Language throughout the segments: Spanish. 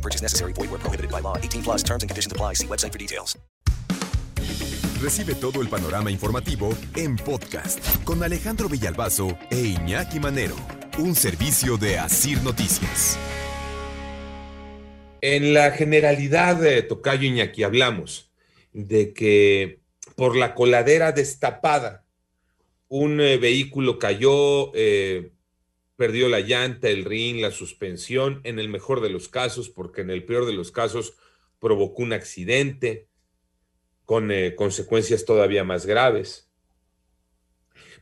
No purchase necessary. Void where prohibited by law. 18 plus terms and conditions apply. See website for details. Recibe todo el panorama informativo en podcast con Alejandro Villalbazo e Iñaki Manero. Un servicio de Asir Noticias. En la generalidad de Tocayo Iñaki hablamos de que por la coladera destapada un eh, vehículo cayó, eh, perdió la llanta, el rin, la suspensión, en el mejor de los casos, porque en el peor de los casos provocó un accidente con eh, consecuencias todavía más graves.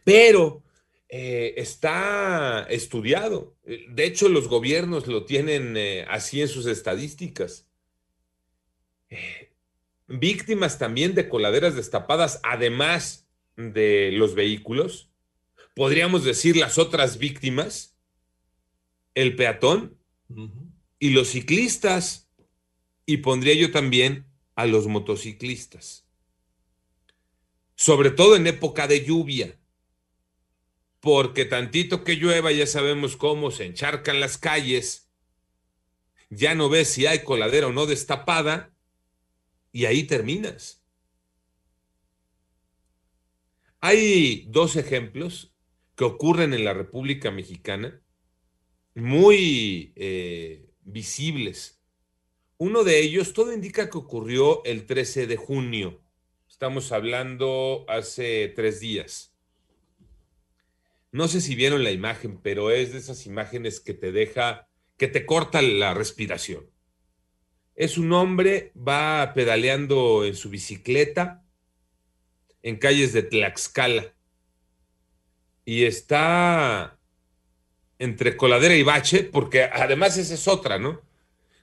Pero eh, está estudiado. De hecho, los gobiernos lo tienen eh, así en sus estadísticas. Víctimas también de coladeras destapadas, además de los vehículos. Podríamos decir las otras víctimas, el peatón y los ciclistas. Y pondría yo también a los motociclistas. Sobre todo en época de lluvia porque tantito que llueva ya sabemos cómo se encharcan las calles, ya no ves si hay coladera o no destapada, y ahí terminas. Hay dos ejemplos que ocurren en la República Mexicana, muy eh, visibles. Uno de ellos, todo indica que ocurrió el 13 de junio. Estamos hablando hace tres días. No sé si vieron la imagen, pero es de esas imágenes que te deja, que te corta la respiración. Es un hombre, va pedaleando en su bicicleta en calles de Tlaxcala y está entre coladera y bache, porque además esa es otra, ¿no?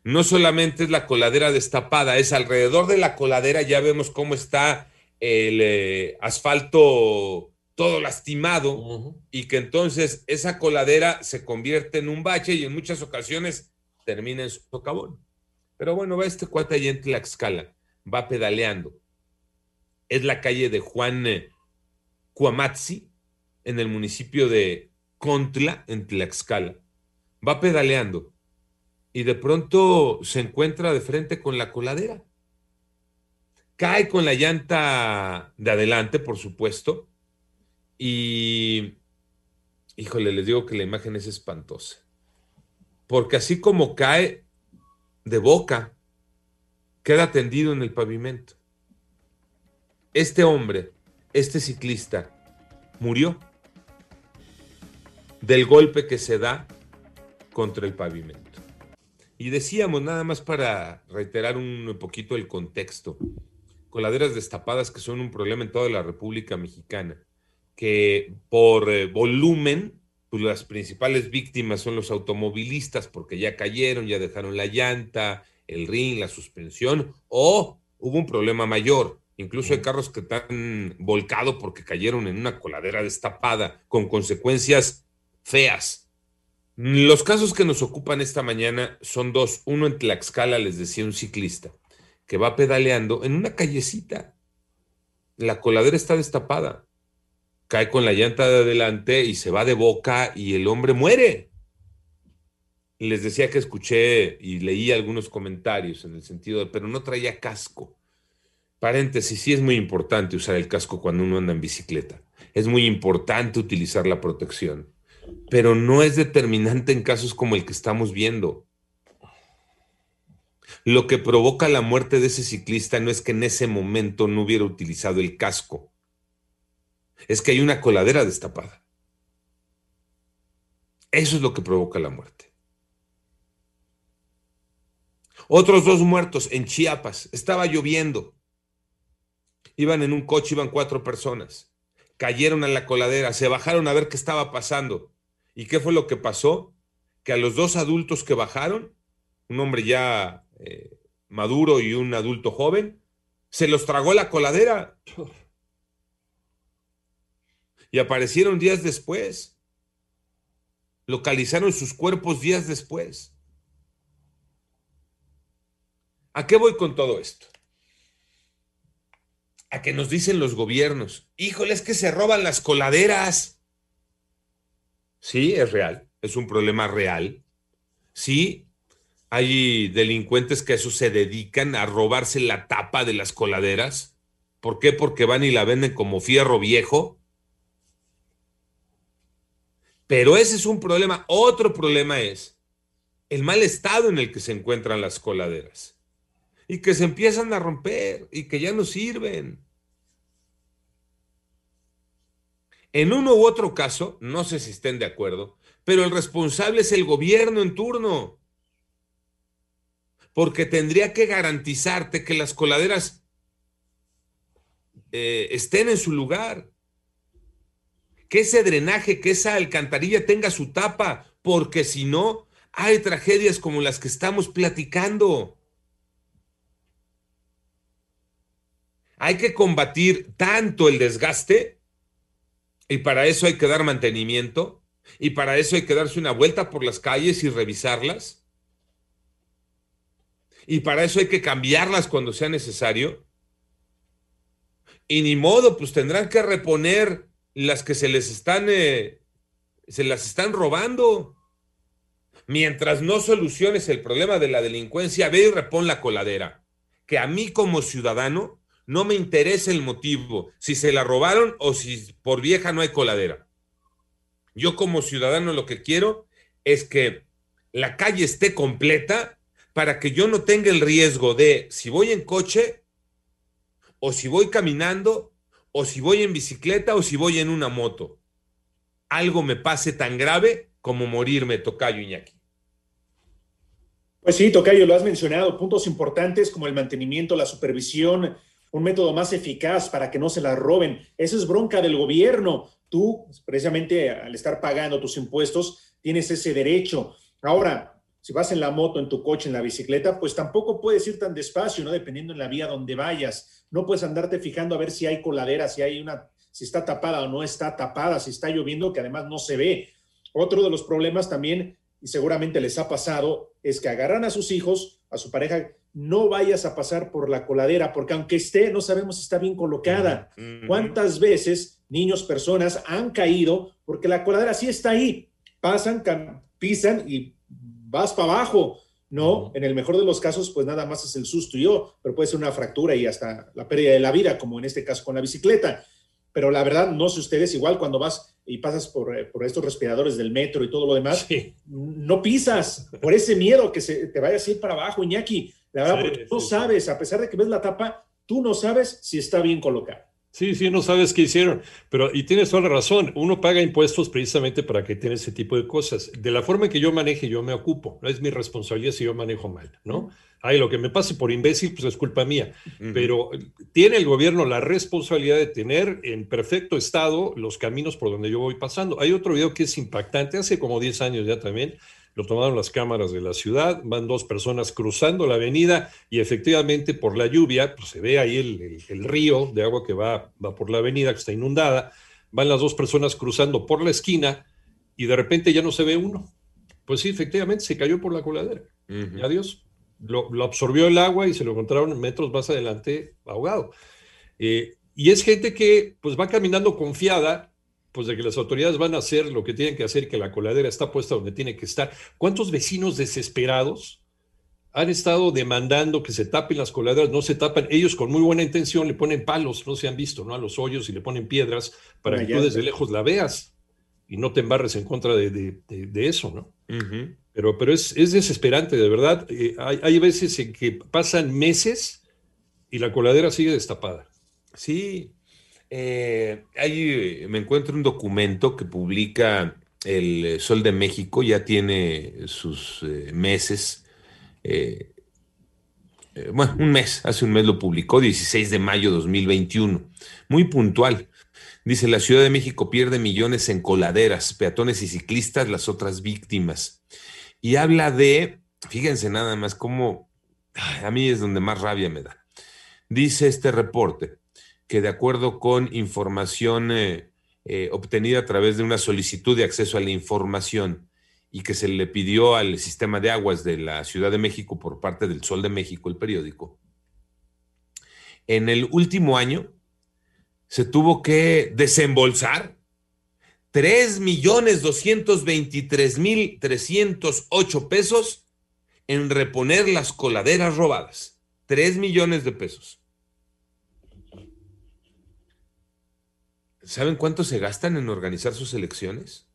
No solamente es la coladera destapada, es alrededor de la coladera, ya vemos cómo está el eh, asfalto todo lastimado y que entonces esa coladera se convierte en un bache y en muchas ocasiones termina en su socavón. Pero bueno, va este cuate allá en Tlaxcala, va pedaleando. Es la calle de Juan eh, Cuamatzi, en el municipio de Contla, en Tlaxcala. Va pedaleando y de pronto se encuentra de frente con la coladera. Cae con la llanta de adelante, por supuesto, y, híjole, les digo que la imagen es espantosa. Porque así como cae de boca, queda tendido en el pavimento. Este hombre, este ciclista, murió del golpe que se da contra el pavimento. Y decíamos, nada más para reiterar un poquito el contexto, coladeras destapadas que son un problema en toda la República Mexicana que por eh, volumen, pues las principales víctimas son los automovilistas porque ya cayeron, ya dejaron la llanta, el ring, la suspensión, o hubo un problema mayor. Incluso hay carros que están volcados porque cayeron en una coladera destapada con consecuencias feas. Los casos que nos ocupan esta mañana son dos. Uno en Tlaxcala, les decía un ciclista, que va pedaleando en una callecita. La coladera está destapada cae con la llanta de adelante y se va de boca y el hombre muere. Les decía que escuché y leí algunos comentarios en el sentido de, pero no traía casco. Paréntesis, sí es muy importante usar el casco cuando uno anda en bicicleta. Es muy importante utilizar la protección, pero no es determinante en casos como el que estamos viendo. Lo que provoca la muerte de ese ciclista no es que en ese momento no hubiera utilizado el casco es que hay una coladera destapada. Eso es lo que provoca la muerte. Otros dos muertos en Chiapas. Estaba lloviendo. Iban en un coche, iban cuatro personas. Cayeron a la coladera, se bajaron a ver qué estaba pasando. ¿Y qué fue lo que pasó? Que a los dos adultos que bajaron, un hombre ya eh, maduro y un adulto joven, Se los tragó la coladera. Y aparecieron días después. Localizaron sus cuerpos días después. ¿A qué voy con todo esto? A que nos dicen los gobiernos, híjole, es que se roban las coladeras. Sí, es real, es un problema real. Sí, hay delincuentes que a eso se dedican a robarse la tapa de las coladeras. ¿Por qué? Porque van y la venden como fierro viejo. Pero ese es un problema. Otro problema es el mal estado en el que se encuentran las coladeras. Y que se empiezan a romper y que ya no sirven. En uno u otro caso, no sé si estén de acuerdo, pero el responsable es el gobierno en turno. Porque tendría que garantizarte que las coladeras eh, estén en su lugar que ese drenaje, que esa alcantarilla tenga su tapa, porque si no, hay tragedias como las que estamos platicando. Hay que combatir tanto el desgaste y para eso hay que dar mantenimiento y para eso hay que darse una vuelta por las calles y revisarlas. Y para eso hay que cambiarlas cuando sea necesario. Y ni modo, pues tendrán que reponer las que se les están, eh, se las están robando. Mientras no soluciones el problema de la delincuencia, ve y repon la coladera. Que a mí como ciudadano no me interesa el motivo, si se la robaron o si por vieja no hay coladera. Yo como ciudadano lo que quiero es que la calle esté completa para que yo no tenga el riesgo de, si voy en coche o si voy caminando, o si voy en bicicleta o si voy en una moto. Algo me pase tan grave como morirme, Tocayo Iñaki. Pues sí, Tocayo, lo has mencionado, puntos importantes como el mantenimiento, la supervisión, un método más eficaz para que no se la roben. Eso es bronca del gobierno. Tú, precisamente al estar pagando tus impuestos, tienes ese derecho. Ahora, si vas en la moto, en tu coche, en la bicicleta, pues tampoco puedes ir tan despacio, ¿no? Dependiendo en la vía donde vayas. No puedes andarte fijando a ver si hay coladera, si hay una, si está tapada o no está tapada, si está lloviendo, que además no se ve. Otro de los problemas también, y seguramente les ha pasado, es que agarran a sus hijos, a su pareja, no vayas a pasar por la coladera, porque aunque esté, no sabemos si está bien colocada. ¿Cuántas veces niños, personas han caído porque la coladera sí está ahí? Pasan, pisan y vas para abajo. ¿no? En el mejor de los casos, pues nada más es el susto y yo, pero puede ser una fractura y hasta la pérdida de la vida, como en este caso con la bicicleta. Pero la verdad, no sé ustedes, igual cuando vas y pasas por, eh, por estos respiradores del metro y todo lo demás, no pisas por ese miedo que se, te vayas a ir para abajo, Iñaki. La verdad, porque tú sabes, a pesar de que ves la tapa, tú no sabes si está bien colocada. Sí, sí, no sabes qué hicieron, pero y tienes toda la razón, uno paga impuestos precisamente para que tenga ese tipo de cosas. De la forma que yo maneje, yo me ocupo, no es mi responsabilidad si yo manejo mal, ¿no? Ay, lo que me pase por imbécil, pues es culpa mía, pero tiene el gobierno la responsabilidad de tener en perfecto estado los caminos por donde yo voy pasando. Hay otro video que es impactante, hace como 10 años ya también, lo tomaron las cámaras de la ciudad, van dos personas cruzando la avenida y efectivamente por la lluvia, pues se ve ahí el, río de agua que va, va por la avenida, que está inundada, van las dos personas cruzando por la esquina y de repente ya no se ve uno. Pues sí, efectivamente, se cayó por la coladera. Adiós. Lo, absorbió el agua y se lo encontraron metros más adelante ahogado. Eh, y es gente que pues va caminando confiada pues de que las autoridades van a hacer lo que tienen que hacer, que la coladera está puesta donde tiene que estar. ¿Cuántos vecinos desesperados han estado demandando que se tapen las coladeras? No se tapan. Ellos con muy buena intención le ponen palos, no se han visto, ¿no? A los hoyos y le ponen piedras para que tú desde lejos la veas y no te embarres en contra de, eso, ¿no? Pero, pero es, desesperante, de verdad. Eh, hay, hay veces en que pasan meses y la coladera sigue destapada. Sí, eh, ahí me encuentro un documento que publica el Sol de México, ya tiene sus eh, meses. Eh, bueno, un mes, hace un mes lo publicó, 16 de mayo de 2021. Muy puntual. Dice, la Ciudad de México pierde millones en coladeras, peatones y ciclistas, las otras víctimas. Y habla de, fíjense nada más cómo, a mí es donde más rabia me da Dice este reporte que de acuerdo con información eh, eh, obtenida a través de una solicitud de acceso a la información y que se le pidió al sistema de aguas de la Ciudad de México por parte del Sol de México, el periódico, en el último año se tuvo que desembolsar 3.223.308 pesos en reponer las coladeras robadas. 3 millones de pesos. ¿Saben cuánto se gastan en organizar sus elecciones?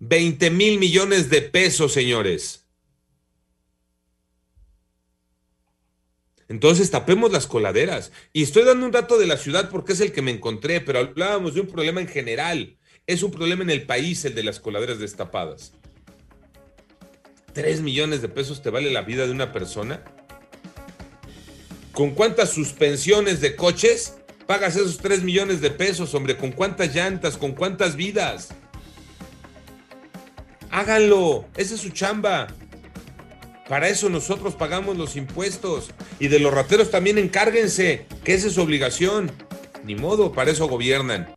20 mil millones de pesos, señores. Entonces tapemos las coladeras. Y estoy dando un dato de la ciudad porque es el que me encontré, pero hablábamos de un problema en general. Es un problema en el país el de las coladeras destapadas. ¿Tres millones de pesos te vale la vida de una persona? ¿Con cuántas suspensiones de coches pagas esos 3 millones de pesos, hombre? ¿Con cuántas llantas? ¿Con cuántas vidas? Háganlo, esa es su chamba. Para eso nosotros pagamos los impuestos. Y de los rateros también encárguense, que esa es su obligación. Ni modo, para eso gobiernan.